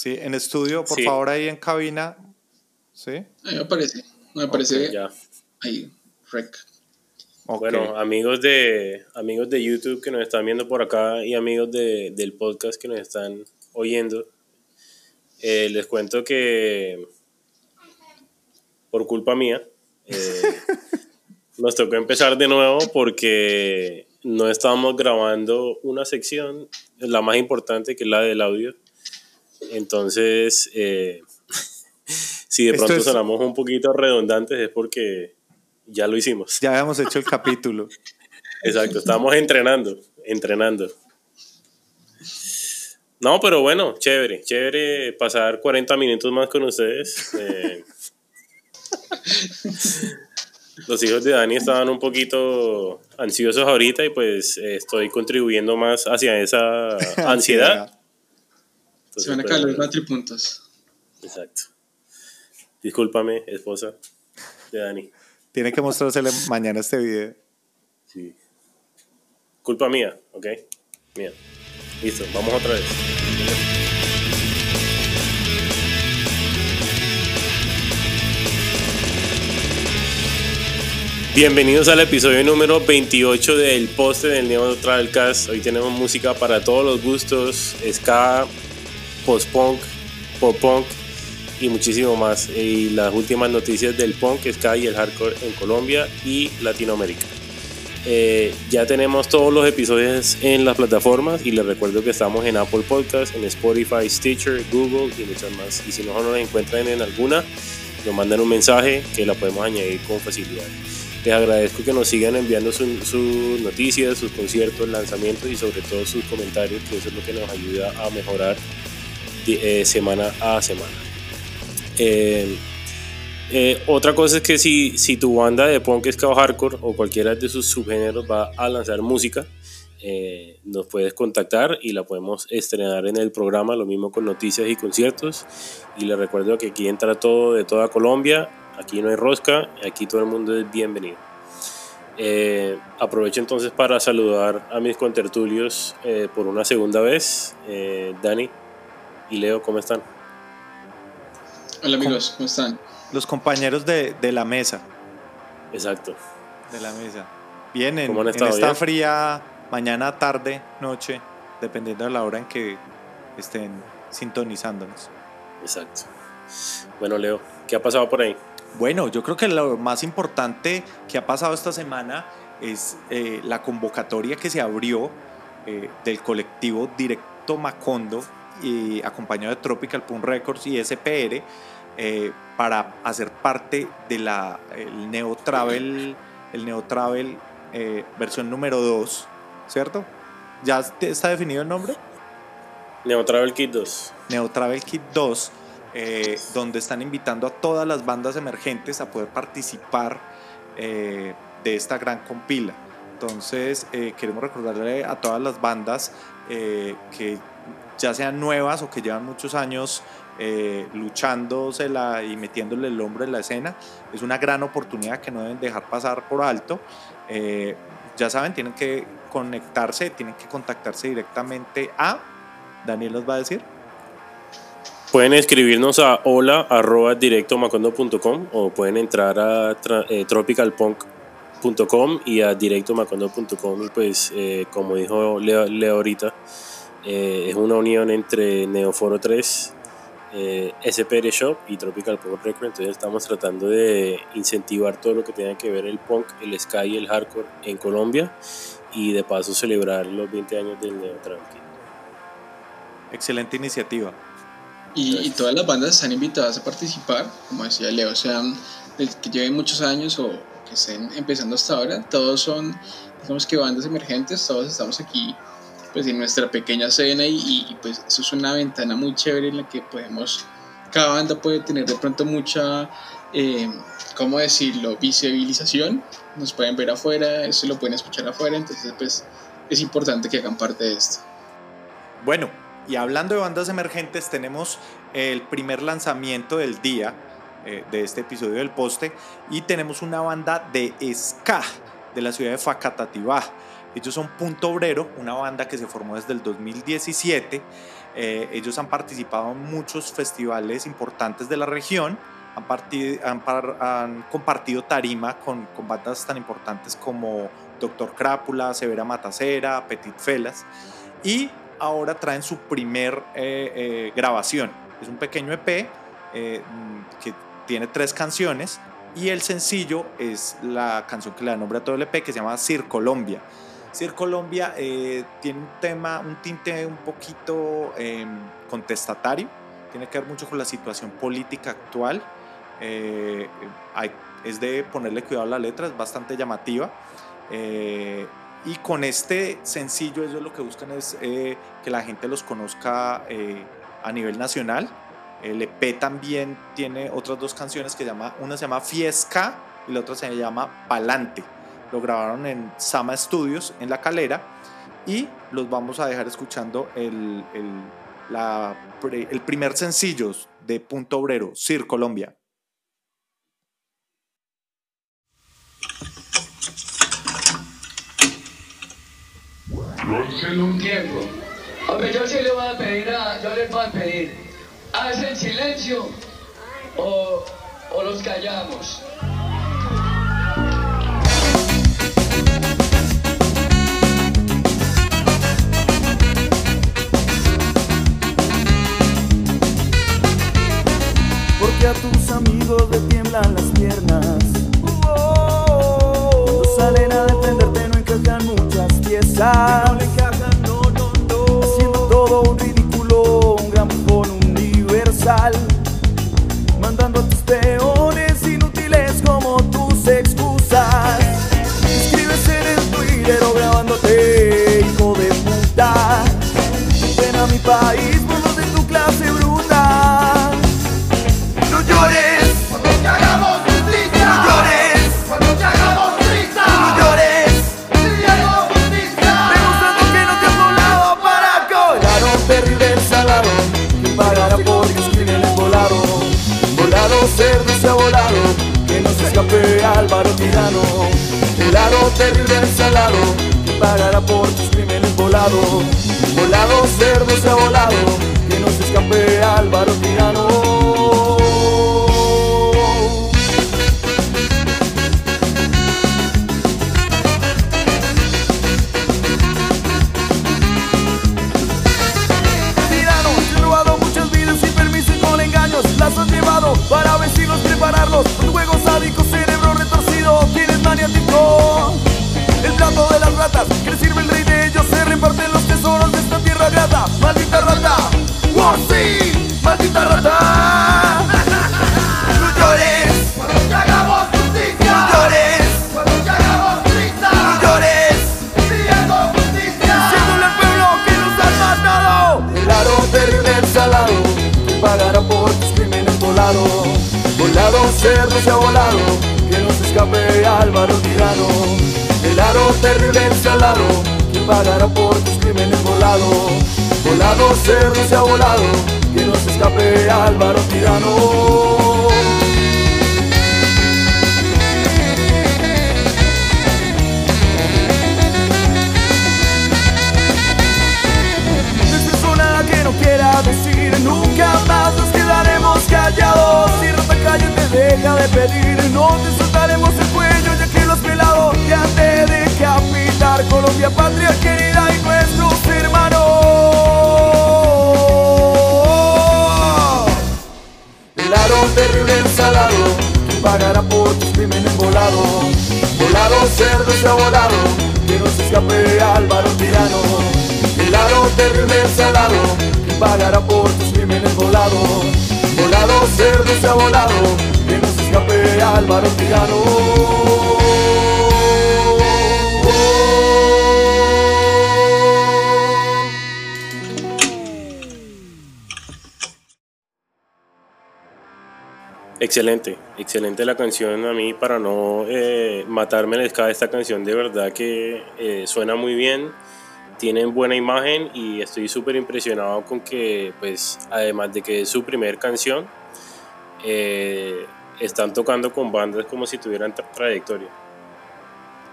Sí, en estudio, por favor, ahí en cabina. ¿Sí? Ahí me aparece. Me aparece ya. ahí, rec. Bueno, amigos de, amigos de YouTube que nos están viendo por acá y amigos de, del podcast que nos están oyendo, eh, les cuento que por culpa mía, eh, nos tocó empezar de nuevo porque no estábamos grabando una sección, la más importante, que es la del audio. Entonces, eh, si de pronto sonamos un poquito redundantes es porque ya lo hicimos. Ya habíamos hecho el capítulo. Exacto, estábamos entrenando, entrenando. No, pero bueno, chévere, chévere pasar 40 minutos más con ustedes. Eh, los hijos de Dani estaban un poquito ansiosos ahorita y pues eh, estoy contribuyendo más hacia esa ansiedad. Se van a caer los matripuntos. Exacto. Discúlpame, esposa de Dani. Tiene que mostrársele mañana este video. Sí. Culpa mía, ¿ok? Mía. Listo, vamos otra vez. Bienvenidos al episodio número 28 del poste del Neo Travelcast. Hoy tenemos música para todos los gustos, ska, post-punk, pop-punk y muchísimo más. Y las últimas noticias del punk, ska y el hardcore en Colombia y Latinoamérica. Eh, ya tenemos todos los episodios en las plataformas y les recuerdo que estamos en Apple Podcast, en Spotify, Stitcher, Google y muchas más. Y si no nos encuentran en alguna, nos mandan un mensaje que la podemos añadir con facilidad. Les agradezco que nos sigan enviando sus noticias, sus conciertos, lanzamientos y sobre todo sus comentarios, que eso es lo que nos ayuda a mejorar eh, semana a semana. Eh, eh, otra cosa es que si, si tu banda de punk, ska o hardcore o cualquiera de sus subgéneros va a lanzar música, nos puedes contactar y la podemos estrenar en el programa, lo mismo con noticias y conciertos. Y les recuerdo que aquí entra todo de toda Colombia, Aquí no hay rosca, aquí todo el mundo es bienvenido. Eh, aprovecho entonces para saludar a mis contertulios eh, por una segunda vez. Eh, Dani y Leo, ¿cómo están? Hola amigos, ¿cómo están? Los compañeros de, de la mesa. Exacto. De la mesa. Bien, en, en esta fría mañana, tarde, noche, dependiendo de la hora en que estén sintonizándonos. Exacto. Bueno, Leo, ¿qué ha pasado por ahí? Bueno, yo creo que lo más importante que ha pasado esta semana es eh, la convocatoria que se abrió eh, del colectivo Directo Macondo, y, acompañado de Tropical Punk Records y SPR, eh, para hacer parte de la el Neo Travel, el Neo Travel versión número 2, ¿cierto? ¿Ya está definido el nombre? Neo Travel Kit 2. Neo Travel Kit 2 eh, donde están invitando a todas las bandas emergentes a poder participar eh, de esta gran compila. Entonces, eh, queremos recordarle a todas las bandas que ya sean nuevas o que llevan muchos años luchándosela y metiéndole el hombro en la escena, es una gran oportunidad que no deben dejar pasar por alto. ya saben, tienen que conectarse, tienen que contactarse directamente a, Daniel nos va a decir. Pueden escribirnos a hola arroba directomacondo.com o pueden entrar a eh, tropicalpunk.com y a directomacondo.com y pues eh, como dijo Leo, ahorita eh, es una unión entre Neoforo 3 SPR Shop y Tropical Punk Record entonces estamos tratando de incentivar todo lo que tenga que ver el punk, el sky y el hardcore en Colombia y de paso celebrar los 20 años del Neo Excelente iniciativa. Y, todas las bandas están invitadas a participar, como decía Leo, sean que lleven muchos años o que estén empezando hasta ahora, todos son, digamos que bandas emergentes, todos estamos aquí pues en nuestra pequeña escena y, pues eso es una ventana muy chévere en la que podemos, cada banda puede tener de pronto mucha, eh, ¿cómo decirlo?, visibilización, nos pueden ver afuera, eso lo pueden escuchar afuera, entonces pues es importante que hagan parte de esto. Bueno, y hablando de bandas emergentes, tenemos el primer lanzamiento del día eh, de este episodio del poste y tenemos una banda de ska de la ciudad de Facatativá. Ellos son Punto Obrero, una banda que se formó desde el 2017. Eh, ellos han participado en muchos festivales importantes de la región. Han, han, compartido tarima con, con, bandas tan importantes como Doctor Crápula, Severa Matacera, Petit Felas. Y ahora traen su primer eh, eh, grabación. Es un pequeño EP que tiene tres canciones y el sencillo es la canción que le da nombre a todo el EP que se llama Sir Colombia. Sir Colombia eh, tiene un tema, un tinte un poquito em, contestatario, tiene que ver mucho con la situación política actual, eh, es de ponerle cuidado a la letra, es bastante llamativa. Eh, y con este sencillo ellos lo que buscan es que la gente los conozca a nivel nacional el EP también tiene otras dos canciones que llama, una se llama Fiesca y la otra se llama Palante. Lo grabaron en Sama Studios en La Calera y los vamos a dejar escuchando el, el, el primer sencillo de Punto Obrero, Sir Colombia. un tiempo. Hombre, yo sí le voy a pedir, yo les voy a pedir ¿Hacen silencio o, o los callamos? Porque a tus amigos le tiemblan las piernas. Cuando salen a defenderte no encajan muchas piezas. No le encajan, no, no, no. Haciendo todo un inútiles como tus excusas. Escribes en el Twitter grabándote, hijo de puta. Ven a mi país Álvaro Tirano. Volado terrible el salado. Que pagará por tus crímenes volado. Volado cerdo volado. Que no se escape Álvaro Tirano. Terrible el salado Que pagará por tus crímenes volado. Volado cerdo se ha volado Que no se escape Álvaro Tirano. Decir Nunca más nos quedaremos callados. Si rata calle te deja de pedir No te Colombia, patria querida y nuestros hermanos. El aro terrible el salado Que pagará por tus crímenes volado Volado cerdo se ha volado Que no se escape Álvaro Tirano. El aro terrible el salado Que pagará por tus crímenes volado Volado cerdo se ha volado Que no se escape Álvaro Tirano Excelente, excelente la canción. A mí, para no eh, matarme la escala de esta canción, de verdad que eh, suena muy bien, tienen buena imagen y estoy súper impresionado con que, pues, además de que es su primer canción, eh, están tocando con bandas como si tuvieran tra- trayectoria.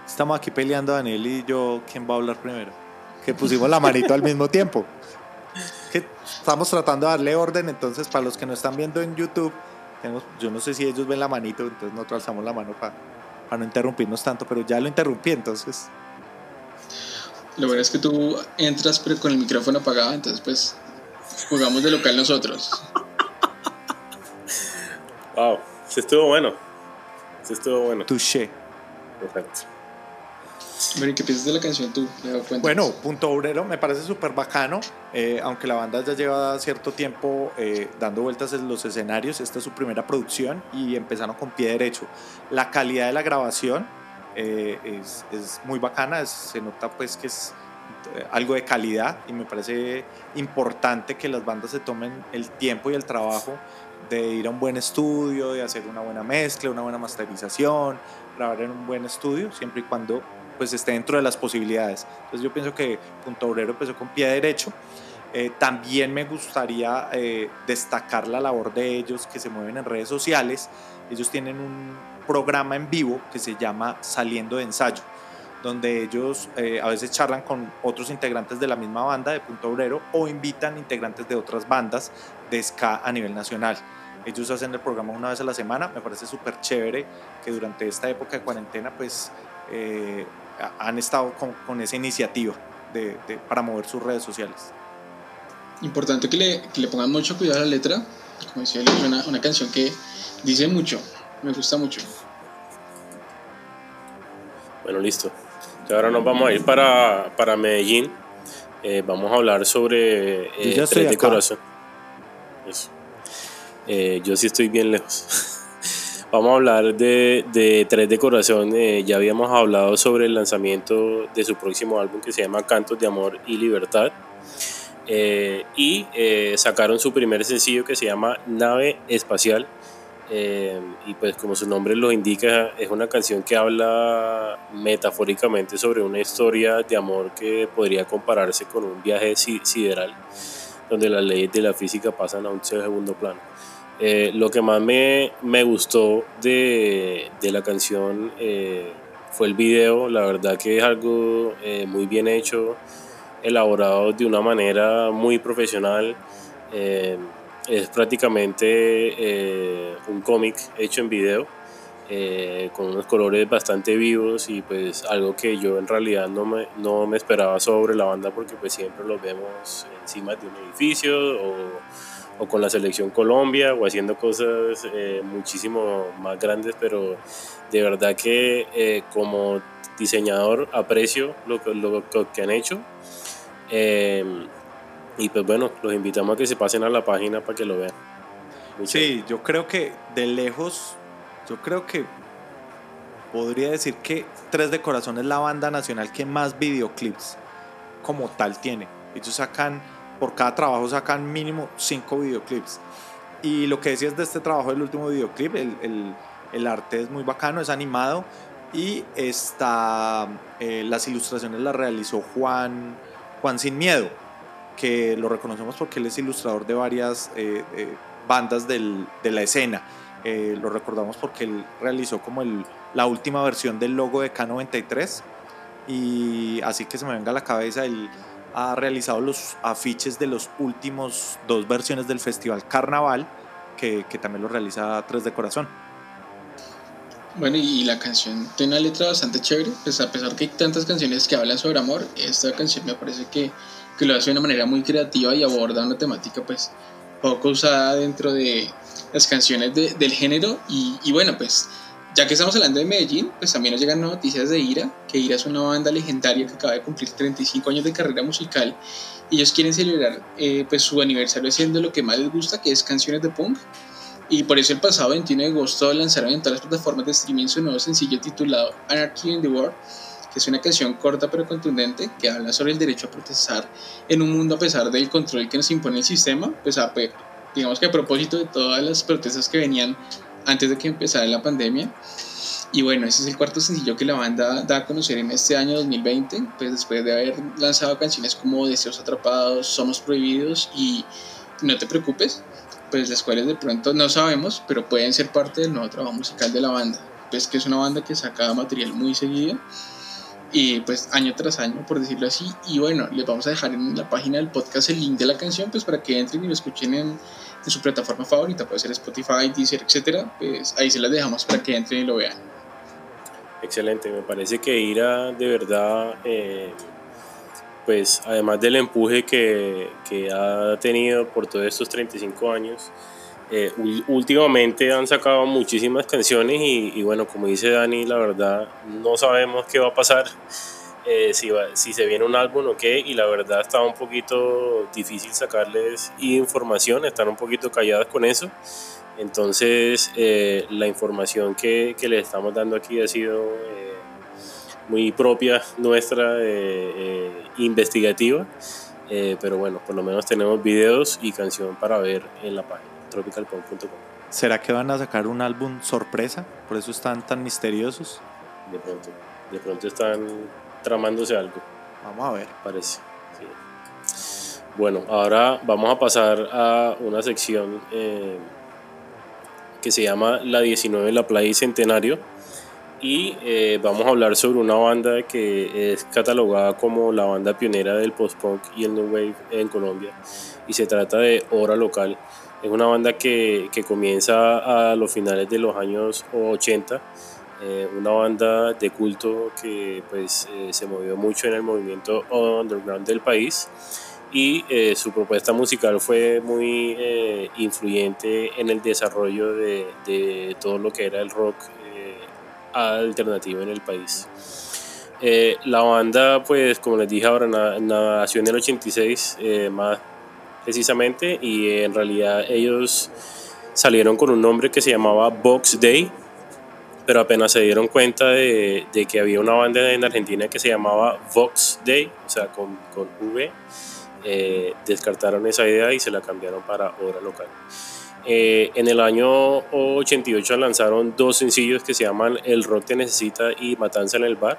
Estamos aquí peleando Daniel y yo, ¿quién va a hablar primero? Que pusimos la manito al mismo tiempo. Que estamos tratando de darle orden, entonces para los que nos están viendo en YouTube, tenemos, yo no sé si ellos ven la manito, entonces nosotros alzamos la mano para, para no interrumpirnos tanto, pero ya lo interrumpí, entonces Lo bueno es que tú entras pero con el micrófono apagado, entonces pues jugamos de local nosotros. Wow, se estuvo bueno. Se estuvo bueno. touché. Perfecto. Bueno, ¿y qué piensas de la canción tú? Bueno, Punto Obrero me parece súper bacano, eh, aunque la banda ya lleva cierto tiempo eh, dando vueltas en los escenarios, esta es su primera producción y empezaron con pie derecho. La calidad de la grabación eh, es, es muy bacana, es- se nota pues que es eh, algo de calidad y me parece importante que las bandas se tomen el tiempo y el trabajo de ir a un buen estudio, de hacer una buena mezcla, una buena masterización, grabar en un buen estudio, siempre y cuando pues esté dentro de las posibilidades. Entonces yo pienso que Punto Obrero empezó con pie derecho. Eh, también me gustaría eh, destacar la labor de ellos que se mueven en redes sociales. Ellos tienen un programa en vivo que se llama Saliendo de Ensayo, donde ellos eh, a veces charlan con otros integrantes de la misma banda de Punto Obrero o invitan integrantes de otras bandas de ska a nivel nacional. Ellos hacen el programa una vez a la semana, me parece súper chévere que durante esta época de cuarentena pues eh, han estado con, con esa iniciativa de, de- para mover sus redes sociales. Importante que le, que le pongan mucho cuidado a la letra. Como decía, es una, una canción que dice mucho, me gusta mucho. Bueno, listo. Entonces ahora nos vamos a ir para, para Medellín. Eh, vamos a hablar sobre eh, Tres de acá. Corazón. Eso. Eh, yo sí estoy bien lejos. vamos a hablar de, de Tres de Corazón. Eh, ya habíamos hablado sobre el lanzamiento de su próximo álbum que se llama Cantos de Amor y Libertad. Eh, y eh, sacaron su primer sencillo que se llama Nave Espacial. Eh, y pues como su nombre lo indica, es una canción que habla metafóricamente sobre una historia de amor que podría compararse con un viaje si- sideral, donde las leyes de la física pasan a un segundo plano. Eh, lo que más me, me gustó de, de la canción eh, fue el video, la verdad que es algo eh, muy bien hecho, elaborado de una manera muy profesional. eh, es prácticamente eh, un cómic hecho en video eh, con unos colores bastante vivos y pues algo que yo en realidad no me, no me esperaba sobre la banda porque pues siempre los vemos encima de un edificio o, o con la selección Colombia o haciendo cosas eh, muchísimo más grandes pero de verdad que eh, como diseñador aprecio lo que, lo que han hecho Eh, y pues bueno, los invitamos a que se pasen a la página para que lo vean. Sí, yo creo que de lejos, yo creo que podría decir que Tres de Corazón es la banda nacional que más videoclips como tal tiene. Ellos sacan, por cada trabajo sacan mínimo cinco videoclips. Y lo que decías de este trabajo del último videoclip, el, el- el arte es muy bacano, es animado y está, eh, las ilustraciones las realizó Juan, Juan Sin Miedo, que lo reconocemos porque él es ilustrador de varias eh, eh, bandas del- de la escena. Lo recordamos porque él realizó como el, la última versión del logo de K93 y así que se me venga a la cabeza, él ha realizado los afiches de los últimos dos versiones del Festival Carnaval, que, que también lo realiza Tres de Corazón. Bueno, y la canción tiene una letra bastante chévere, pues a pesar que hay tantas canciones que hablan sobre amor, esta canción me parece que, que lo hace de una manera muy creativa y aborda una temática pues poco usada dentro de las canciones de- del género y, y bueno, pues ya que estamos hablando de Medellín, pues también nos llegan noticias de Ira, que Ira es una banda legendaria que acaba de cumplir 35 años de carrera musical y ellos quieren celebrar eh, pues su aniversario haciendo lo que más les gusta, que es canciones de punk. Y por eso el pasado 21 de agosto lanzaron en todas las plataformas de streaming su nuevo sencillo titulado Anarchy in the World, que es una canción corta pero contundente que habla sobre el derecho a protestar en un mundo a pesar del control que nos impone el sistema, pues a, digamos que a propósito de todas las protestas que venían antes de que empezara la pandemia. Y bueno, ese es el cuarto sencillo que la banda da a conocer en este año 2020, pues después de haber lanzado canciones como Deseos Atrapados, Somos Prohibidos y No Te Preocupes, pues las cuales de pronto no sabemos, pero pueden ser parte del nuevo trabajo musical de la banda. Pues que es una banda que saca material muy seguido y pues año tras año, por decirlo así. Y bueno, les vamos a dejar en la página del podcast el link de la canción, pues para que entren y lo escuchen en, en su plataforma favorita, puede ser Spotify, Deezer, etcétera. Pues ahí se las dejamos para que entren y lo vean. Excelente, me parece que Ira de verdad, eh, pues además del empuje que, que, ha tenido por todos estos 35 años, eh, últimamente han sacado muchísimas canciones y, y, bueno, como dice Dani, la verdad no sabemos qué va a pasar, eh, si, va, si se viene un álbum o qué, y la verdad está un poquito difícil sacarles información, están un poquito calladas con eso. Entonces, eh, la información que, que, les estamos dando aquí ha sido eh, muy propia nuestra, eh, investigativa, pero bueno, por lo menos tenemos videos y canción para ver en la página tropicalpunk.com. ¿Será que van a sacar un álbum sorpresa? ¿Por eso están tan misteriosos? De pronto, de pronto están tramándose algo. Vamos a ver. Parece. Sí. Bueno, ahora vamos a pasar a una sección que se llama La 19 La Playa y Centenario y eh, vamos a hablar sobre una banda que es catalogada como la banda pionera del post-punk y el new wave en Colombia y se trata de Hora Local. Es una banda que, que comienza a los finales de los años 80, eh, una banda de culto que pues eh, se movió mucho en el movimiento underground del país y eh, su propuesta musical fue muy eh, influyente en el desarrollo de, de, todo lo que era el rock eh, alternativo en el país. Eh, la banda, pues como les dije ahora, na, nació en el 86 más precisamente y en realidad ellos salieron con un nombre que se llamaba Box Day, pero apenas se dieron cuenta de, de que había una banda en Argentina que se llamaba Vox Day, o sea, con, con V, eh, descartaron esa idea y se la cambiaron para Hora Local. Eh, en el año 88 lanzaron dos sencillos que se llaman El Rock Te Necesita y Matanza en el Bar.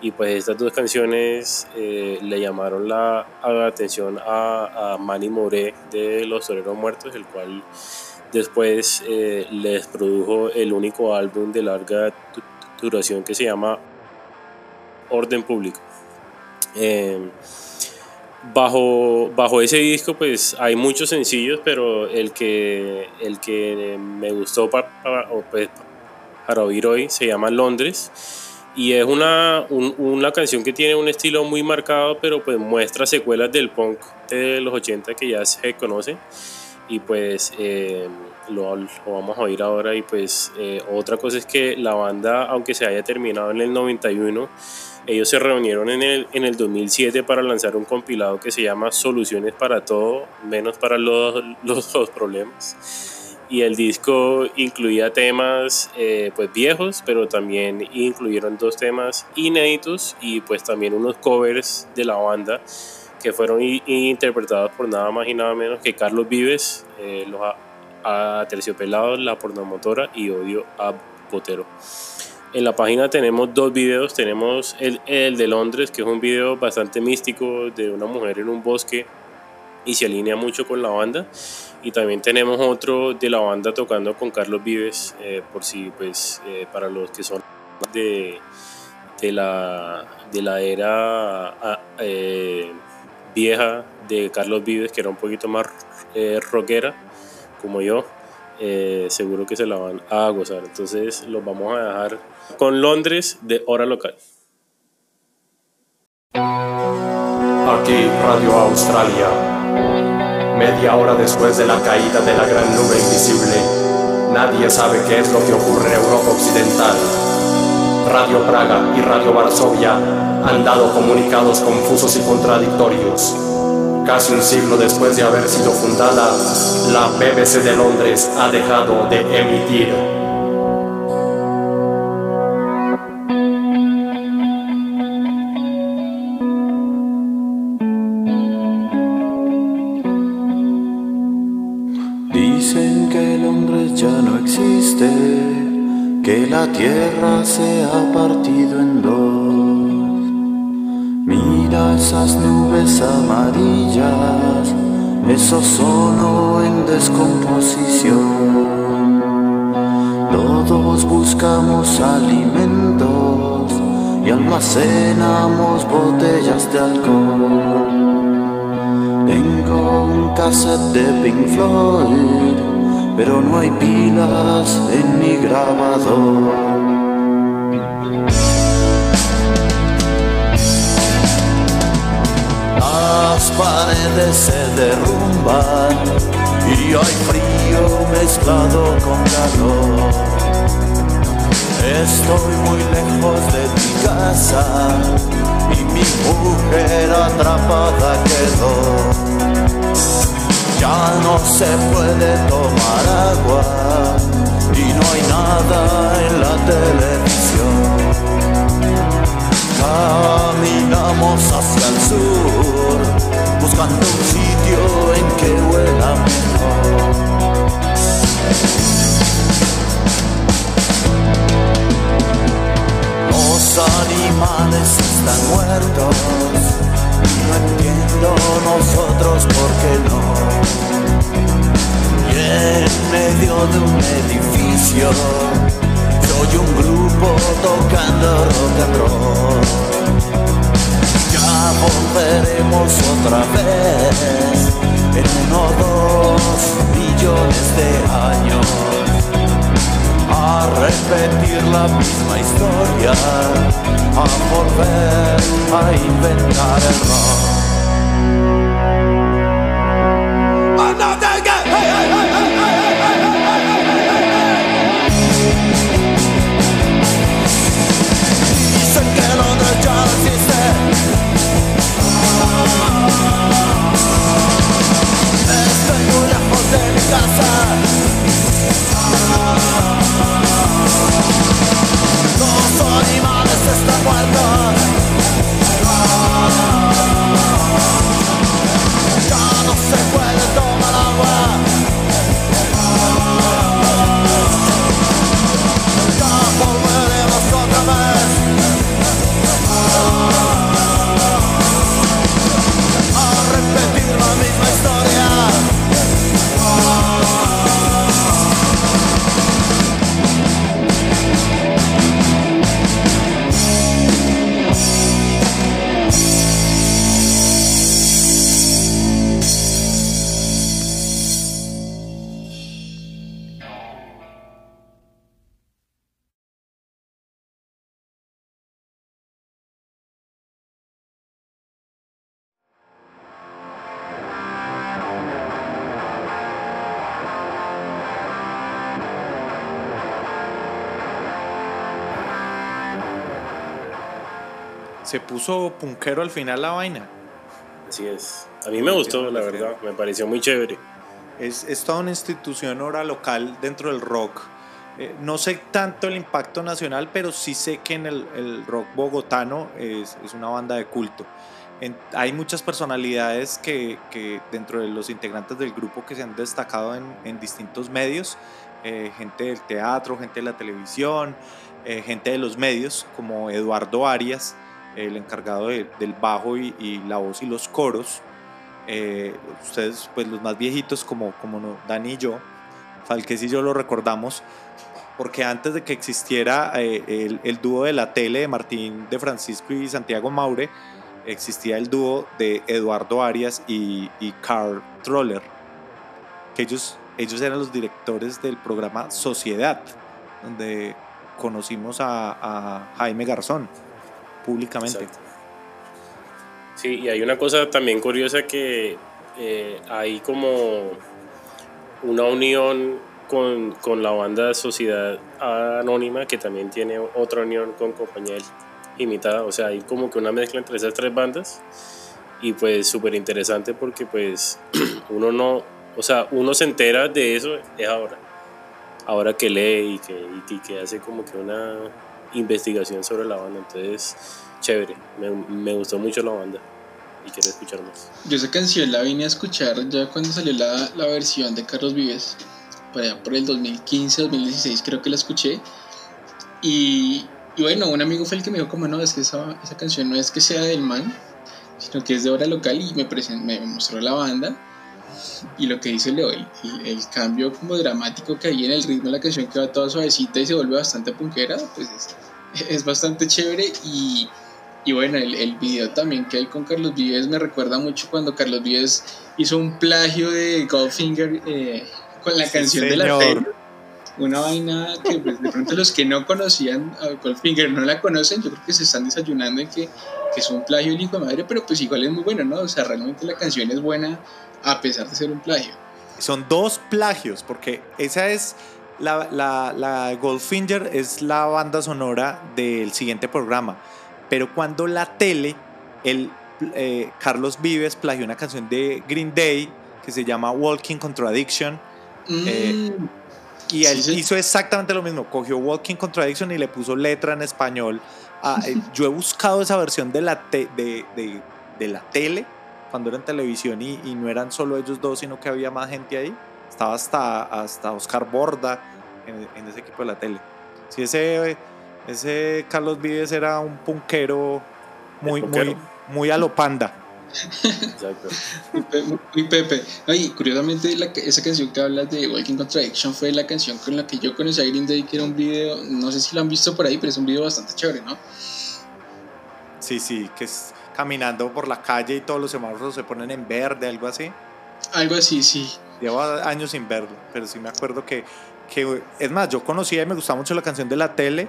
Y pues estas dos canciones eh, le llamaron la, la atención a, a, Manny Moré de Los Toreros Muertos, el cual después eh, les produjo el único álbum de larga duración que se llama Orden Público. Eh, bajo, bajo ese disco pues hay muchos sencillos, pero el que, el que me gustó para, para, pues, para oír hoy se llama Londres y es una, un, una canción que tiene un estilo muy marcado, pero pues muestra secuelas del punk de los 80 que ya se conoce y pues eh, lo, lo, vamos a oír ahora y pues eh, otra cosa es que la banda aunque se haya terminado en el 91 ellos se reunieron en el, en el 2007 para lanzar un compilado que se llama Soluciones para todo, menos para los, los, los problemas. Y el disco incluía temas eh, pues viejos, pero también incluyeron dos temas inéditos y pues también unos covers de la banda que fueron interpretados por nada más y nada menos que Carlos Vives, eh, los Aterciopelados, La Pornomotora y Odio a Botero. En la página tenemos dos videos, tenemos el, el, de Londres, que es un video bastante místico de una mujer en un bosque y se alinea mucho con la banda. Y también tenemos otro de la banda tocando con Carlos Vives, eh, por si, pues, eh, para los que son de, de, la, de la era eh, vieja de Carlos Vives, que era un poquito más rockera, como yo. seguro que se la van a gozar. Entonces los vamos a dejar con Londres de hora local. Aquí Radio Australia. Media hora después de la caída de la gran nube invisible, nadie sabe qué es lo que ocurre en Europa Occidental. Radio Praga y Radio Varsovia han dado comunicados confusos y contradictorios. Casi un siglo después de haber sido fundada, la BBC de Londres ha dejado de emitir. Alcohol. Tengo un cassette de Pink Floyd, pero no hay pilas en mi grabador. Las paredes se derrumban y hay frío mezclado con calor. Estoy muy lejos de mi casa y mi mujer atrapada quedó. Ya no se puede tomar agua y no hay nada en la televisión. Caminamos hacia el sur, buscando un sitio en que huela mejor. Los animales están muertos, no entiendo nosotros por qué no. Y en medio de un edificio soy un grupo tocando rock and roll. Ya volveremos otra vez en uno dos millones de años a repetir la misma historia, a volver a inventar el punquero al final la vaina. Así es. A mí me gustó, la verdad. Me pareció muy chévere. Es, es toda una institución ahora local dentro del rock. Eh, no sé tanto el impacto nacional, pero sí sé que en el, el rock bogotano es, es, una banda de culto. En, hay muchas personalidades que, que, dentro de los integrantes del grupo que se han destacado en, en distintos medios, eh, gente del teatro, gente de la televisión, eh, gente de los medios, como Eduardo Arias, el encargado de, del bajo y, la voz y los coros. Eh, ustedes, pues los más viejitos como, como Dani y yo, Falques y yo lo recordamos, porque antes de que existiera eh, el, dúo de la tele de Martín de Francisco y Santiago Maure, existía el dúo de Eduardo Arias y, Carl Troller, que ellos, ellos eran los directores del programa Sociedad, donde conocimos a Jaime Garzón públicamente. Sí, y hay una cosa también curiosa que eh, hay como una unión con, con, la banda Sociedad Anónima que también tiene otra unión con Compañía Imitada, o sea, hay como que una mezcla entre esas tres bandas. Y pues súper interesante porque pues uno no, o sea, uno se entera de eso es ahora, ahora que lee y que hace como que una investigación sobre la banda, entonces chévere, me, me, gustó mucho la banda y quiero escuchar más. Yo esa canción la vine a escuchar ya cuando salió la, la versión de Carlos Vives, por allá por el 2015, 2016 creo que la escuché y, y, bueno, un amigo fue el que me dijo como no, es que esa, esa canción no es que sea del man, sino que es de hora local y me, present, me mostró la banda y lo que dice Leo, el, cambio como dramático que hay en el ritmo de la canción que va toda suavecita y se vuelve bastante punkera, pues es, es bastante chévere y, y bueno, el, el, video también que hay con Carlos Vives me recuerda mucho cuando Carlos Vives hizo un plagio de Goldfinger eh, con la Sí, canción de la señor. Una vaina que pues, de pronto los que no conocían a Goldfinger no la conocen, yo creo que se están desayunando en que, que es un plagio el hijo de madre, pero pues igual es muy bueno, ¿no? O sea, realmente la canción es buena a pesar de ser un plagio. Son dos plagios, porque esa es la, la, la Goldfinger es la banda sonora del siguiente programa. Pero cuando la tele, el, eh, Carlos Vives plagió una canción de Green Day que se llama Walking Contradiction. Eh, Y él Sí, hizo exactamente lo mismo. Cogió Walking Contradiction y le puso letra en español. Ah, yo he buscado esa versión de la, te- de, de- de la tele cuando era en televisión y, y no eran solo ellos dos, sino que había más gente ahí. Estaba hasta, hasta Oscar Borda en, en ese equipo de la tele. Sí, ese, ese Carlos Vives era un punkero muy, muy, muy a lo panda. Exacto. Muy Pe- muy Pepe. Ay, curiosamente, la, esa canción que hablas de Walking Contradiction fue la canción con la que yo conocí a Green Day, que era un video, no sé si lo han visto por ahí, pero es un video bastante chévere, ¿no? Sí, sí, que es caminando por la calle y todos los semáforos se ponen en verde, algo así. Algo así, sí. Llevo años sin verlo, pero sí me acuerdo que, que es más, yo conocía y me gustaba mucho la canción de la tele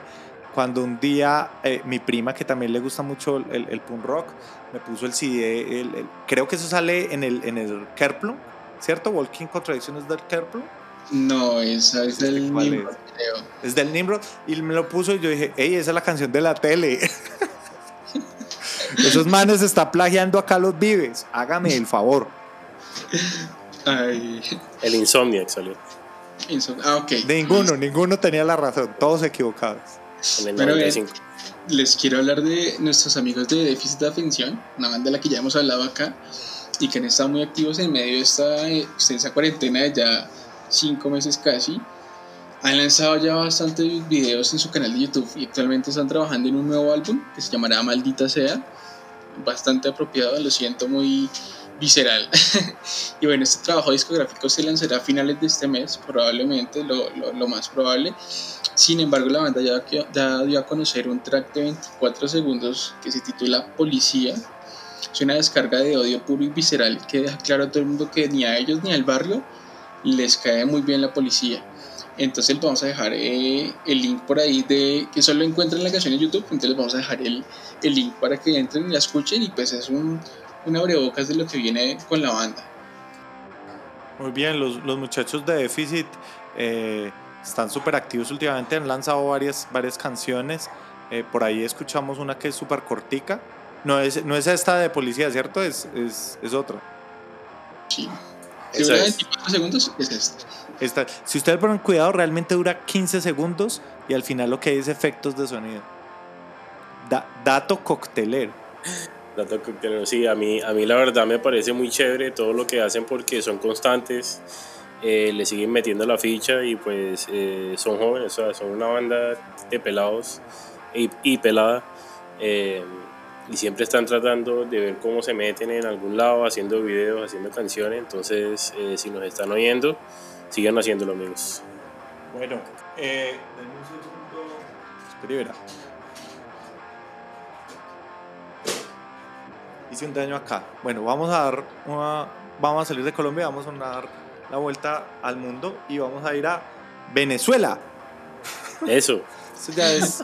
cuando un día eh, mi prima, que también le gusta mucho el, el punk rock, me puso el CD, el- el- creo que eso sale en el, en el Kerplunk, ¿cierto? Walking Contradiction es del Kerplunk, No, esa es sé del Nimrod, es. creo. es del Nimrod, y me lo puso y yo dije, hey, esa es la canción de la tele. Esos manes está plagiando a Carlos Vives, hágame el favor. Ay, El Insomniac salió Ah, ok. De ninguno, ninguno tenía la razón, todos equivocados. En el Bueno, bien. 95. Les quiero hablar de nuestros amigos de Déficit de Atención, una banda de la que ya hemos hablado acá y que han estado muy activos en medio de esta eh, extensa cuarentena de ya cinco meses casi. Han lanzado ya bastantes videos en su canal de YouTube y actualmente están trabajando en un nuevo álbum que se llamará Maldita Sea. Bastante apropiado, lo siento muy visceral. y bueno, este trabajo discográfico se lanzará a finales de este mes, probablemente, lo, lo- lo más probable. Sin embargo, la banda ya, ya dio a conocer un track de 24 segundos que se titula Policía. Es una descarga de odio puro y visceral que deja claro a todo el mundo que ni a ellos ni al barrio les cae muy bien la policía. Entonces vamos a dejar eh, el link por ahí de que solo encuentran la canción en YouTube. Entonces les vamos a dejar el, el link para que entren y la escuchen y pues es un, un abrebocas de lo que viene con la banda. Muy bien, los, los muchachos de Déficit eh, están súper activos últimamente, han lanzado varias, varias canciones. Eh, por ahí escuchamos una que es súper cortica. No es, no es esta de policía, ¿cierto? Es, es, es otra. Sí. Si Esa dura es. 24 segundos, es esta. Esta, si ustedes ponen cuidado, realmente dura 15 segundos y al final lo que hay es efectos de sonido. Da- dato coctelero. Coctelero. Sí, a mí, a mí la verdad me parece muy chévere todo lo que hacen porque son constantes, eh, le siguen metiendo la ficha y pues eh, son jóvenes, o sea, son una banda de pelados y, y pelada. eh, y siempre están tratando de ver cómo se meten en algún lado, haciendo videos, haciendo canciones. Entonces, si nos están oyendo, sigan haciéndolo, amigos. Bueno, eh, denme Hice un daño acá. Bueno, vamos a dar una, vamos a salir de Colombia, vamos a dar la vuelta al mundo y vamos a ir a Venezuela. Eso, Eso ya es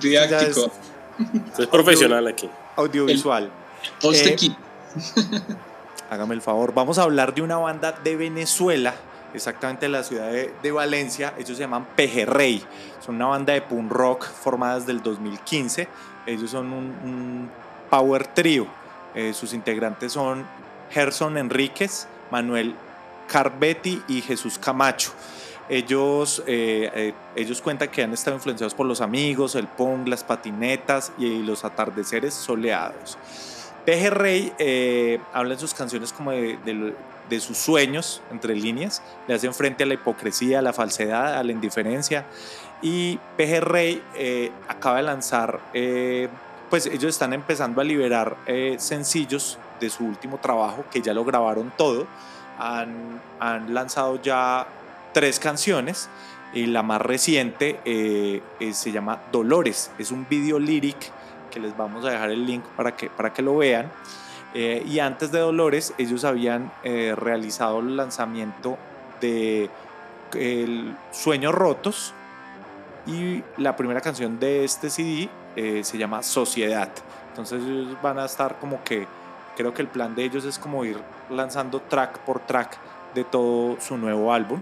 Didáctico. esto es profesional aquí. audiovisual. Poste Eh, aquí. Hágame el favor. Vamos a hablar de una banda de Venezuela, exactamente de la ciudad de, de Valencia. Ellos se llaman Pejerrey. Son una banda de punk rock formada desde el 2015. Ellos son un, un power trio. Eh, sus integrantes son Gerson Enríquez, Manuel Carbetti y Jesús Camacho. Ellos, eh, eh, ellos cuentan que han estado influenciados por los amigos, el punk, las patinetas y los atardeceres soleados. PG Rey eh, habla en sus canciones como de, de- sus sueños, entre líneas, le hacen frente a la hipocresía, a la falsedad, a la indiferencia. Y PG Rey eh, acaba de lanzar, pues ellos están empezando a liberar eh, sencillos de su último trabajo, que ya lo grabaron todo. Han, han lanzado ya tres canciones Y la más reciente eh, eh, se llama Dolores. Es un video lyric que les vamos a dejar el link para que, para que lo vean. Eh, y antes de Dolores, ellos habían eh, realizado el lanzamiento de el Sueños Rotos. Y la primera canción de este CD eh, se llama Sociedad. Entonces ellos van a estar como que, creo que el plan de ellos es como ir lanzando track por track de todo su nuevo álbum.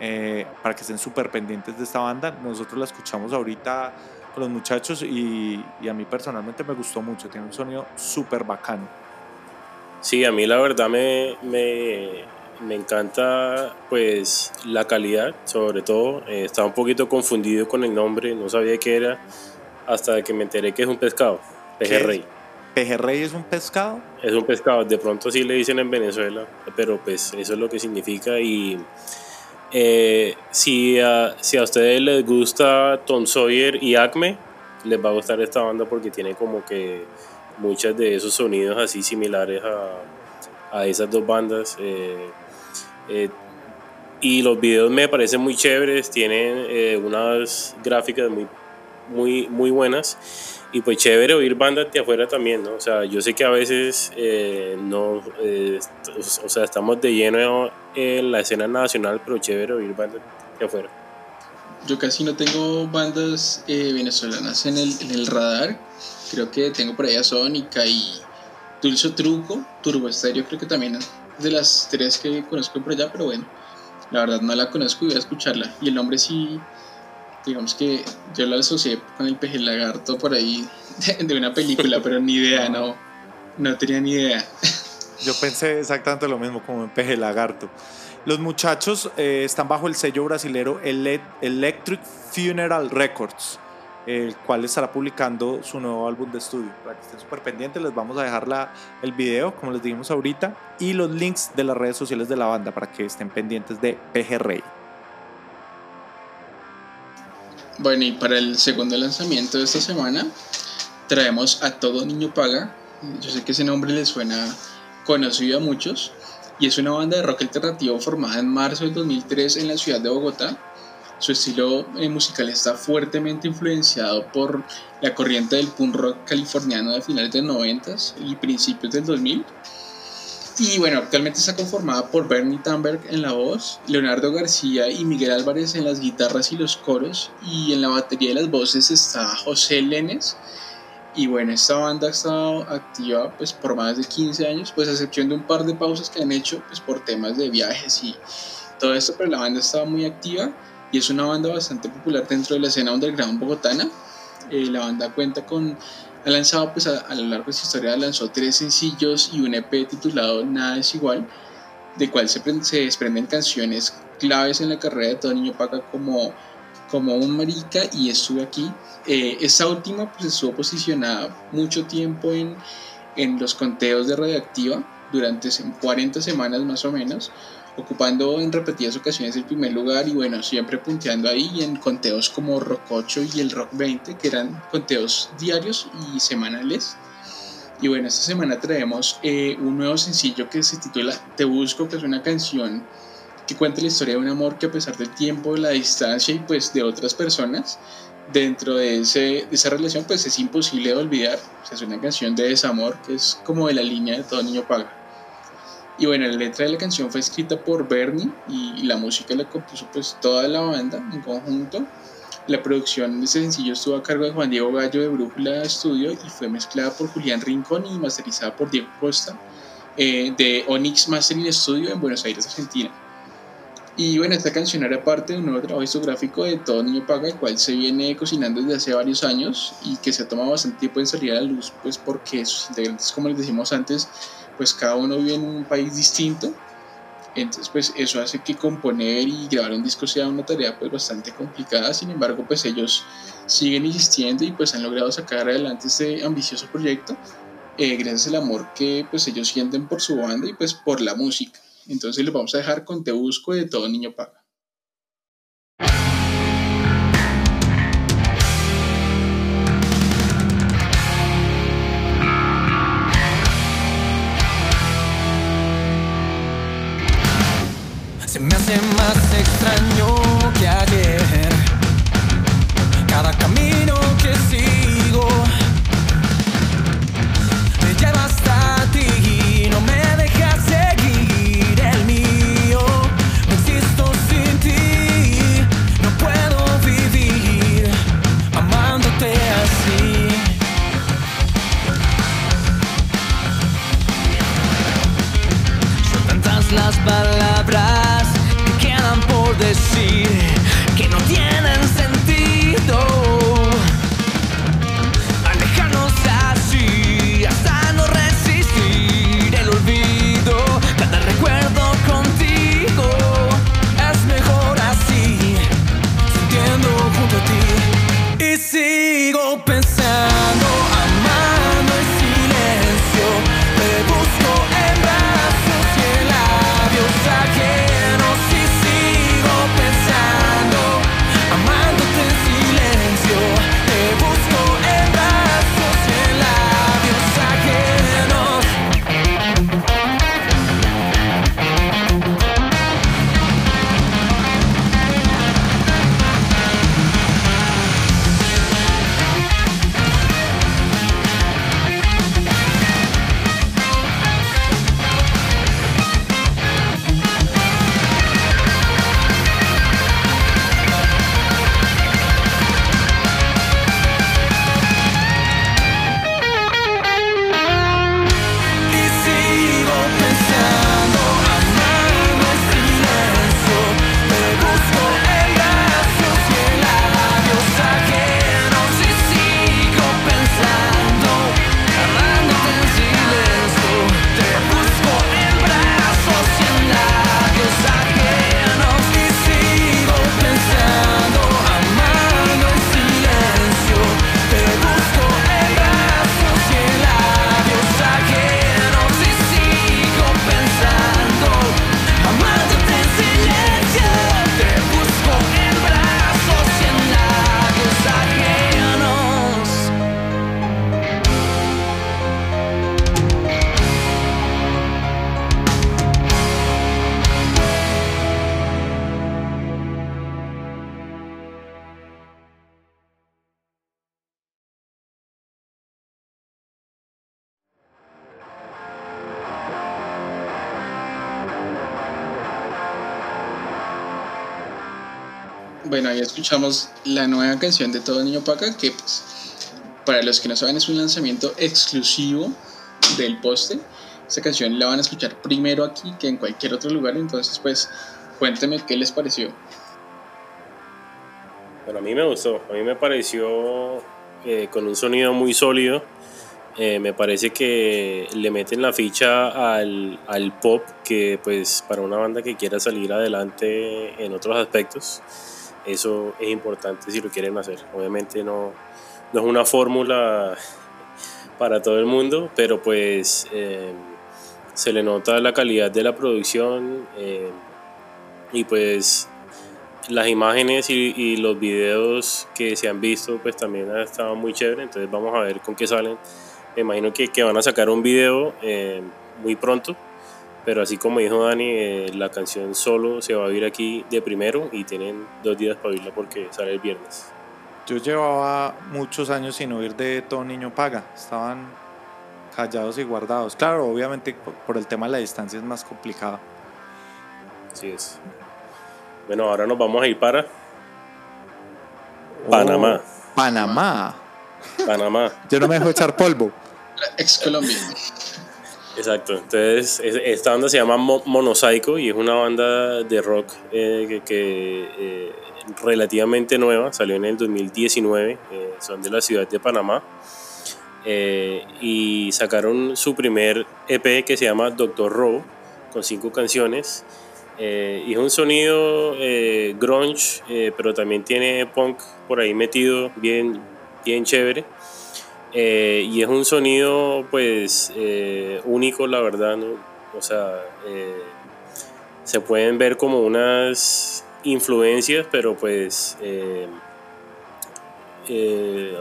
eh, para que estén súper pendientes de esta banda. Nosotros la escuchamos ahorita con los muchachos y, a mí personalmente me gustó mucho. Tiene un sonido súper bacano. Sí, a mí la verdad me, me, me encanta pues la calidad, sobre todo. Eh, estaba un poquito confundido con el nombre, no sabía qué era, hasta que me enteré que es un pescado, pejerrey. ¿Pejerrey es un pescado? Es un pescado, de pronto sí le dicen en Venezuela, pero pues eso es lo que significa y eh, si, a, si a ustedes les gusta Tom Sawyer y Acme, les va a gustar esta banda porque tiene como que muchos de esos sonidos así similares a, a esas dos bandas. eh, eh, y los videos me parecen muy chéveres, tienen unas gráficas muy, muy, muy buenas. Y pues chévere oír bandas de afuera también, ¿no? O sea, yo sé que a veces eh, no, eh, o sea, estamos de lleno en la escena nacional, pero chévere oír bandas de afuera. Yo casi no tengo bandas eh, venezolanas en el, en el radar. Creo que tengo por ahí a Sónica y Dulce Truco, Turbo Estéreo, creo que también de las tres que conozco por allá, pero bueno, la verdad no la conozco y voy a escucharla. Y el nombre sí, digamos que yo la asocié con el peje lagarto por ahí de, de una película, pero ni idea, no, no tenía ni idea. Yo pensé exactamente lo mismo como en Peje Lagarto. Los muchachos eh, están bajo el sello brasilero Ele- Electric Funeral Records, el cual estará publicando su nuevo álbum de estudio. Para que estén súper pendientes, les vamos a dejar la, el video, como les dijimos ahorita, y los links de las redes sociales de la banda para que estén pendientes de PG Rey. Bueno, y para el segundo lanzamiento de esta semana traemos a Todo Niño Paga. Yo sé que ese nombre les suena conocido a muchos. Y es una banda de rock alternativo formada en marzo del 2003 en la ciudad de Bogotá. Su estilo eh, musical está fuertemente influenciado por la corriente del punk rock californiano de finales de los 90 y principios del 2000. Y bueno, actualmente está conformada por Bernie Tamberg en la voz, Leonardo García y Miguel Álvarez en las guitarras y los coros, y en la batería de las voces está José Lenes. Y bueno, esta banda ha estado activa pues por más de 15 años, pues a excepción de un par de pausas que han hecho pues por temas de viajes y todo esto, pero la banda estaba muy activa y es una banda bastante popular dentro de la escena underground bogotana. Eh, la banda cuenta con ha lanzado pues a, lo largo de su historia lanzó tres sencillos y un EP titulado Nada es igual, de cual se, se desprenden canciones claves en la carrera de todo niño paca como, como un marica y estuve aquí. Eh, esta última pues estuvo posicionada mucho tiempo en, en los conteos de Radioactiva durante se- 40 semanas más o menos ocupando en repetidas ocasiones el primer lugar y bueno, siempre punteando ahí en conteos como Rock 8 y el Rock 20, que eran conteos diarios y semanales. Y bueno, esta semana traemos eh, un nuevo sencillo que se titula Te Busco, que es una canción que cuenta la historia de un amor que a pesar del tiempo, la distancia y pues de otras personas, dentro de, ese, de esa relación pues es imposible de olvidar. O sea, es una canción de desamor que es como de la línea de todo niño paga. Y bueno, la letra de la canción fue escrita por Bernie y la música la compuso pues toda la banda en conjunto. La producción de ese sencillo estuvo a cargo de Juan Diego Gallo de Brújula Studio y fue mezclada por Julián Rincón y masterizada por Diego Costa eh, de Onyx Mastering Studio en Buenos Aires, Argentina. Y bueno, esta canción era parte de un nuevo trabajo discográfico de Todo Niño Paga, el cual se viene cocinando desde hace varios años y que se ha tomado bastante tiempo en salir a la luz, pues porque sus integrantes, como les decimos antes, pues cada uno vive en un país distinto. Entonces, pues eso hace que componer y grabar un disco sea una tarea pues bastante complicada. Sin embargo, pues ellos siguen insistiendo y pues han logrado sacar adelante este ambicioso proyecto eh, gracias al amor que pues ellos sienten por su banda y pues por la música. Entonces les vamos a dejar con Te Busco de Todo Niño Paga. Me hace más extraño por escuchamos la nueva canción de Todo Niño Paca, que pues, para los que no saben es un lanzamiento exclusivo del poste. Esta canción la van a escuchar primero aquí que en cualquier otro lugar, entonces pues cuénteme qué les pareció. Bueno, a mí me gustó, a mí me pareció eh, con un sonido muy sólido. Eh, me parece que le meten la ficha al, al pop, que pues para una banda que quiera salir adelante en otros aspectos, eso es importante si lo quieren hacer. Obviamente no, no es una fórmula para todo el mundo, pero pues eh, se le nota la calidad de la producción eh, y pues las imágenes y, los videos que se han visto pues también han estado muy chévere, entonces vamos a ver con qué salen. Me imagino que, van a sacar un video eh, muy pronto, pero así como dijo Dani, eh, la canción solo se va a oír aquí de primero y tienen dos días para oírla porque sale el viernes. Yo llevaba muchos años sin oír de Todo Niño Paga. Estaban callados y guardados. Claro, obviamente por, el tema de la distancia es más complicado. Así es. Bueno, ahora nos vamos a ir para Panamá. Oh, Panamá. Panamá. Yo no me dejo echar polvo. Ex Colombia. Exacto, entonces es- esta banda se llama Mo- Monosaico y es una banda de rock eh, que, eh, relativamente nueva, salió en el 2019, eh, son de la ciudad de Panamá. Y sacaron su primer EP que se llama Doctor Row con cinco canciones. Y es un sonido grunge, pero también tiene punk por ahí metido bien, bien chévere. Eh, y es un sonido pues eh, único la verdad ¿no? o sea eh, se pueden ver como unas influencias pero pues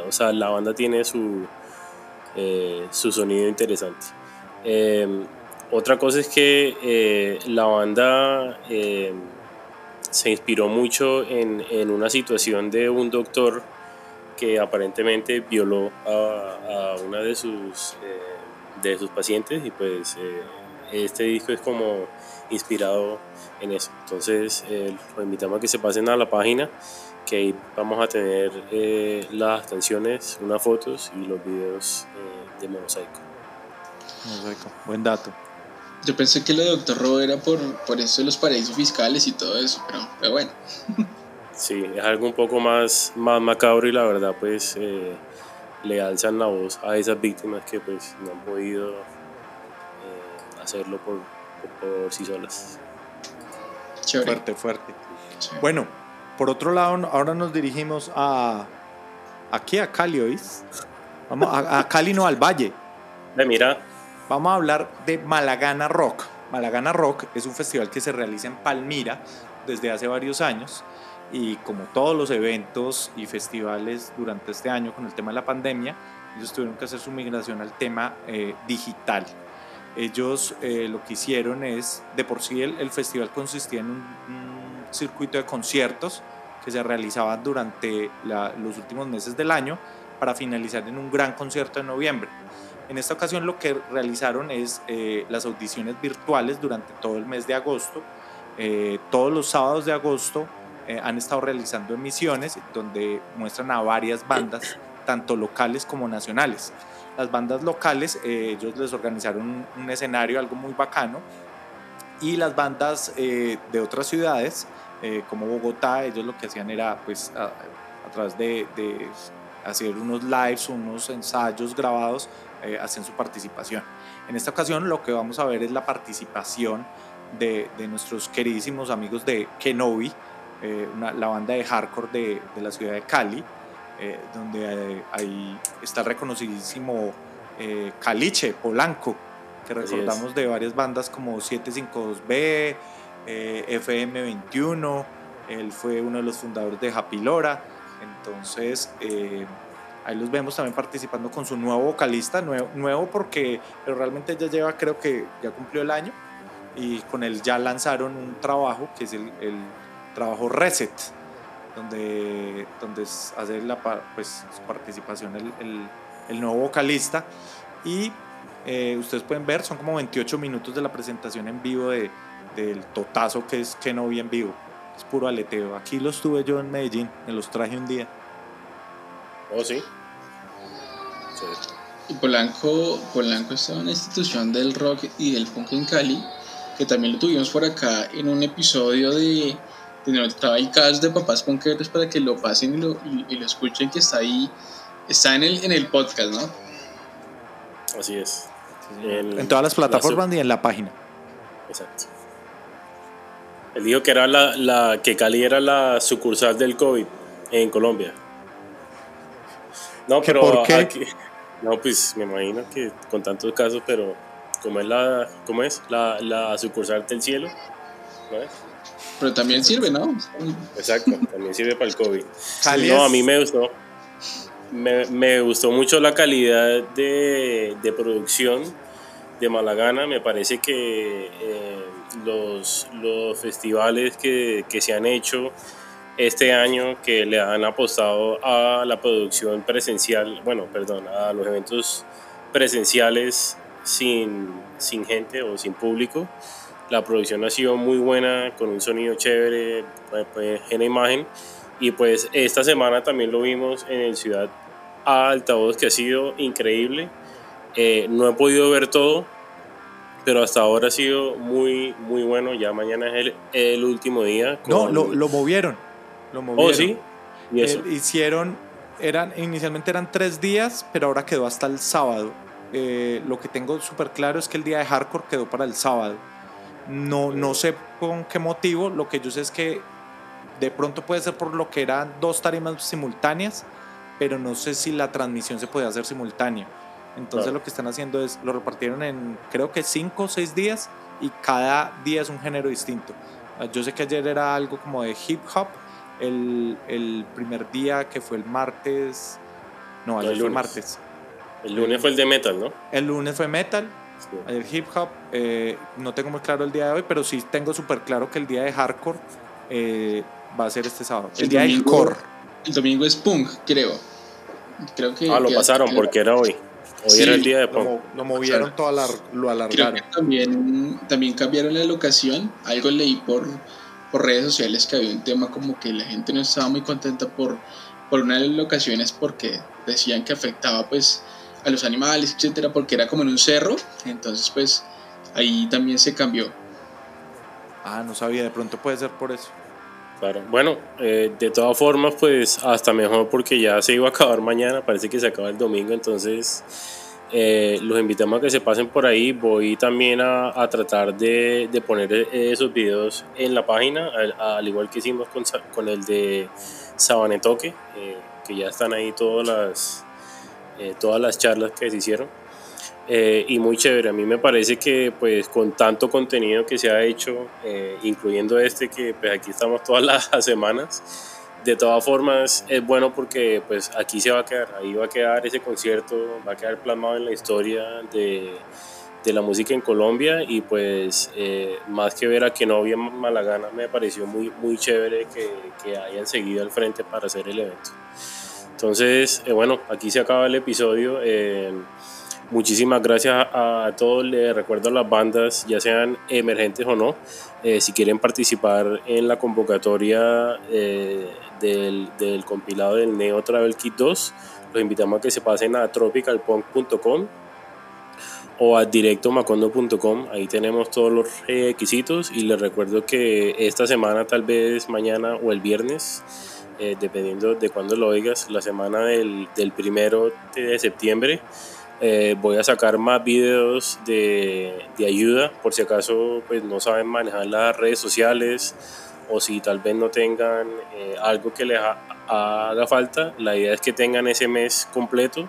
o sea la banda tiene su su sonido interesante otra cosa es que la banda se inspiró mucho en, en, una situación de un doctor que aparentemente violó a, a una de sus, eh, de sus pacientes y pues este disco es como inspirado en eso. Entonces los invitamos a que se pasen a la página que ahí vamos a tener las canciones, unas fotos y los videos de Mosaico. Mosaico, buen dato. Yo pensé que lo de Doctor Robo era por, por eso de los paraísos fiscales y todo eso, pero, pero bueno. Sí, es algo un poco más, más macabro y la verdad pues eh, le alzan la voz a esas víctimas que pues no han podido eh, hacerlo por, por, por, sí solas. Chévere. Fuerte, fuerte. Chévere. Bueno, por otro lado, ahora nos dirigimos a aquí a Cali, ¿oís? Vamos a, a Cali, no al Valle. De mira. Vamos a hablar de Malagana Rock. Malagana Rock es un festival que se realiza en Palmira desde hace varios años y como todos los eventos y festivales durante este año con el tema de la pandemia, ellos tuvieron que hacer su migración al tema eh, digital. Ellos eh, lo que hicieron es, de por sí el, el festival consistía en un, un, circuito de conciertos que se realizaban durante la, los últimos meses del año para finalizar en un gran concierto en noviembre. En esta ocasión lo que realizaron es eh, las audiciones virtuales durante todo el mes de agosto. Eh, todos los sábados de agosto eh, han estado realizando emisiones donde muestran a varias bandas, tanto locales como nacionales. Las bandas locales, ellos les organizaron un, un, escenario, algo muy bacano, y las bandas de otras ciudades, como Bogotá, ellos lo que hacían era, pues, a, a través de, de hacer unos lives, unos ensayos grabados, eh, hacen su participación. En esta ocasión lo que vamos a ver es la participación de, de nuestros queridísimos amigos de Kenobi, eh, una, la banda de hardcore de, de la ciudad de Cali, eh, donde ahí está el reconocidísimo Caliche Polanco, que recordamos de varias bandas como 752B, FM21, él fue uno de los fundadores de Happy Lora, entonces ahí los vemos también participando con su nuevo vocalista, nuevo, nuevo porque pero realmente ya lleva, creo que ya cumplió el año, y con él ya lanzaron un trabajo que es el, el trabajo Reset, donde, donde hace la, pues, su participación el, el, el nuevo vocalista. Y eh, ustedes pueden ver, son como 28 minutos de la presentación en vivo de, del totazo que es que no vi en vivo. Es puro aleteo. Aquí los tuve yo en Medellín, me los traje un día. Oh, sí. sí. Y Polanco, Polanco es una institución del rock y del punk en Cali, que también lo tuvimos por acá en un episodio de estaba el cast de papás punkeros para que lo pasen y lo, y, y lo, escuchen, que está ahí, está en el, en el podcast, ¿no? Así es. El, en todas las plataformas la y en la página. Exacto. Él dijo que, era la, la, que Cali era la sucursal del COVID en Colombia. No, pero ¿Por qué? Aquí, no, pues me imagino que con tantos casos, pero ¿cómo es la, cómo es? La, la sucursal del cielo? ¿No es? Pero también sirve, ¿no? Exacto, también sirve para el COVID. No, a mí me gustó. Me, me gustó mucho la calidad de, de, producción de Malagana. Me parece que eh, los, los festivales que, que se han hecho este año que le han apostado a la producción presencial, bueno, perdón, a los eventos presenciales sin, sin gente o sin público. La producción ha sido muy buena, con un sonido chévere, pues, en la imagen. Y pues esta semana también lo vimos en el Ciudad A Altavoz, que ha sido increíble. Eh, no he podido ver todo, pero hasta ahora ha sido muy, muy bueno. Ya mañana es el, el último día. No, lo, lo movieron lo movieron. Oh, sí. ¿Y eso? Eh, hicieron, eran, inicialmente eran tres días, pero ahora quedó hasta el sábado. Eh, lo que tengo súper claro es que el día de hardcore quedó para el sábado. No, no sé con qué motivo, lo que yo sé es que de pronto puede ser por lo que eran dos tarimas simultáneas, pero no sé si la transmisión se puede hacer simultánea. Entonces claro. lo que están haciendo es, lo repartieron en creo que cinco o seis días y cada día es un género distinto. Yo sé que ayer era algo como de hip hop, el, el, primer día que fue el martes. No, ayer el fue el martes. El lunes fue el de metal, ¿no? El lunes fue metal, Sí. Ayer hip hop, eh, no tengo muy claro el día de hoy, pero sí tengo súper claro que el día de hardcore eh, va a ser este sábado. El, El día del domingo- core. El domingo es punk, creo. Creo que. Ah, lo que- pasaron que- porque era hoy. Hoy Sí, era el día de punk. lo movieron todo, alar- lo Creo alargaron. que también, también cambiaron la locación. Algo leí por, por redes sociales que había un tema como que la gente no estaba muy contenta por, por una de las locaciones porque decían que afectaba pues a los animales, etcétera, porque era como en un cerro. Entonces, pues ahí también se cambió. Ah, no sabía, de pronto puede ser por eso. Claro. Bueno, eh, de todas formas, pues hasta mejor porque ya se iba a acabar mañana, parece que se acaba el domingo, entonces eh, los invitamos a que se pasen por ahí. Voy también a, a tratar de, de poner eh, esos videos en la página, al, al igual que hicimos con, con el de Sabanetoque, eh, que ya están ahí todas las, eh, todas las charlas que se hicieron. Eh, y muy chévere. A mí me parece que pues con tanto contenido que se ha hecho, eh, incluyendo este que pues aquí estamos todas las semanas, de todas formas es bueno porque pues aquí se va a quedar, ahí va a quedar ese concierto, va a quedar plasmado en la historia de, de la música en Colombia y pues eh, más que ver a había Malagana me pareció muy, muy chévere que, que hayan seguido al frente para hacer el evento. Entonces, eh, bueno, aquí se acaba el episodio. eh, Muchísimas gracias a, a todos. Les recuerdo a las bandas, ya sean emergentes o no, eh, si quieren participar en la convocatoria del, del compilado del Neo Travel Kit 2, los invitamos a que se pasen a tropicalpunk.com o a directomacondo.com. Ahí tenemos todos los requisitos y les recuerdo que esta semana, tal vez mañana o el viernes, eh, dependiendo de cuándo lo oigas, la semana del, del primero de septiembre, eh, voy a sacar más videos de, de ayuda por si acaso pues, no saben manejar las redes sociales o si tal vez no tengan eh, algo que les ha- haga falta. La idea es que tengan ese mes completo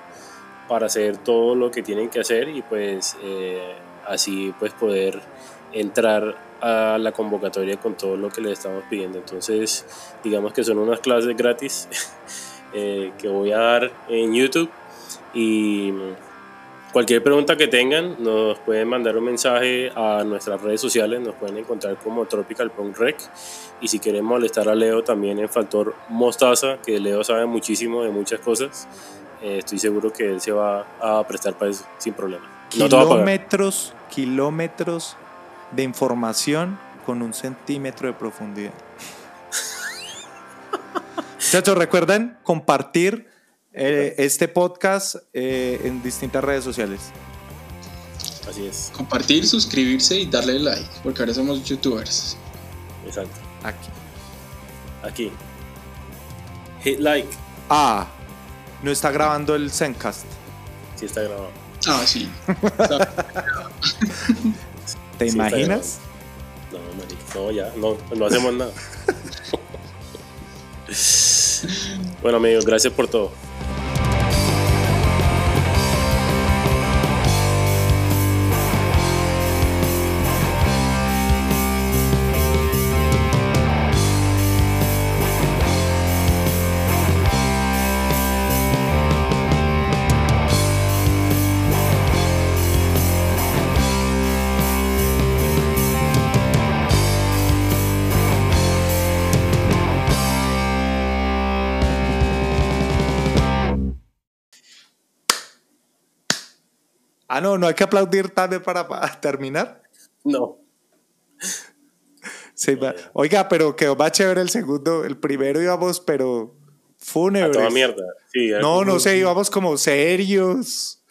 para hacer todo lo que tienen que hacer y pues así pues poder entrar a la convocatoria con todo lo que les estamos pidiendo. Entonces digamos que son unas clases gratis eh, que voy a dar en YouTube y Cualquier pregunta que tengan, nos pueden mandar un mensaje a nuestras redes sociales, nos pueden encontrar como Tropical Punk Rec. Y si quieren molestar a Leo también en Factor Mostaza, que Leo sabe muchísimo de muchas cosas, eh, estoy seguro que él se va a prestar para eso sin problema. No kilómetros, kilómetros de información con un centímetro de profundidad. Muchachos, recuerden compartir eh, este podcast eh, en distintas redes sociales. Así es, Compartir, suscribirse y darle like, porque ahora somos youtubers. exacto. Aquí. Aquí. Hit like, Ah, no está grabando el Zencast. si está grabado. Ah, sí. ¿Te Sí, imaginas? No, marica, no, ya, no, no hacemos nada. bueno, amigos, gracias por todo. Ah, no, no hay que aplaudir tarde para, para terminar. No. Sí, Oiga, pero quedó más chévere el segundo. El primero íbamos, pero A fúnebres. toda mierda. Sí, No, no sé, íbamos como serios.